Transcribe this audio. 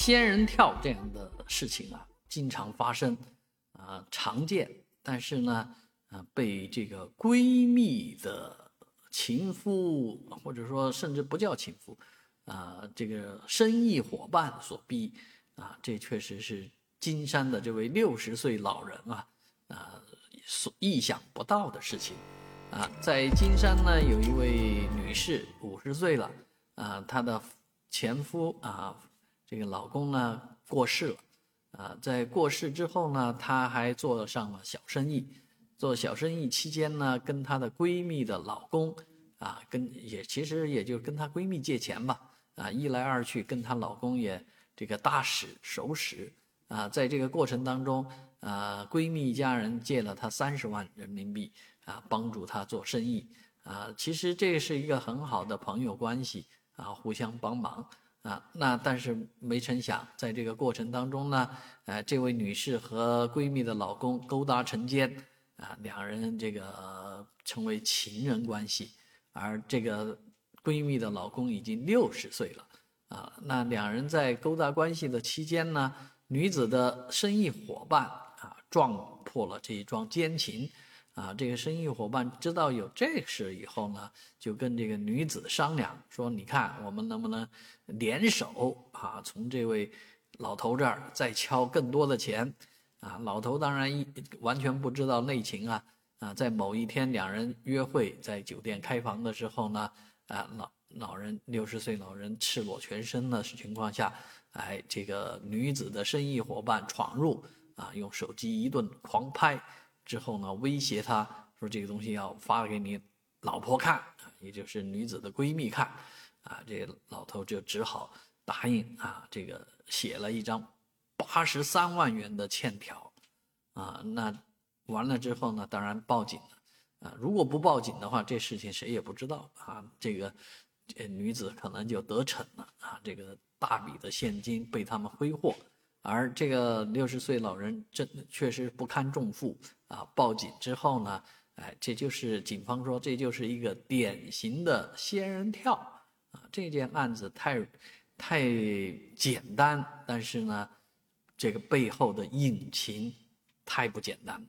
仙人跳这样的事情啊，经常发生，啊，常见。但是呢，啊，被这个闺蜜的情夫，或者说甚至不叫情夫，啊，这个生意伙伴所逼，啊，这确实是金山的这位六十岁老人啊，啊，所意想不到的事情。啊，在金山呢，有一位女士，五十岁了，啊，她的前夫啊。这个老公呢过世了，啊，在过世之后呢，她还做上了小生意。做小生意期间呢，跟她的闺蜜的老公，啊，跟也其实也就跟她闺蜜借钱吧，啊，一来二去跟她老公也这个搭使熟识，啊，在这个过程当中，啊，闺蜜一家人借了她三十万人民币，啊，帮助她做生意，啊，其实这是一个很好的朋友关系，啊，互相帮忙。啊，那但是没成想，在这个过程当中呢，呃，这位女士和闺蜜的老公勾搭成奸，啊，两人这个成为情人关系，而这个闺蜜的老公已经六十岁了，啊，那两人在勾搭关系的期间呢，女子的生意伙伴啊，撞破了这一桩奸情。啊，这个生意伙伴知道有这事以后呢，就跟这个女子商量说：“你看，我们能不能联手啊？从这位老头这儿再敲更多的钱？”啊，老头当然一完全不知道内情啊！啊，在某一天两人约会在酒店开房的时候呢，啊，老老人六十岁老人赤裸全身的情况下，哎，这个女子的生意伙伴闯入啊，用手机一顿狂拍。之后呢，威胁他说这个东西要发给你老婆看，也就是女子的闺蜜看，啊，这老头就只好答应啊，这个写了一张八十三万元的欠条，啊，那完了之后呢，当然报警了，啊，如果不报警的话，这事情谁也不知道啊，这个这女子可能就得逞了啊，这个大笔的现金被他们挥霍。而这个六十岁老人真确实不堪重负啊！报警之后呢，哎，这就是警方说这就是一个典型的仙人跳啊！这件案子太太简单，但是呢，这个背后的隐情太不简单了。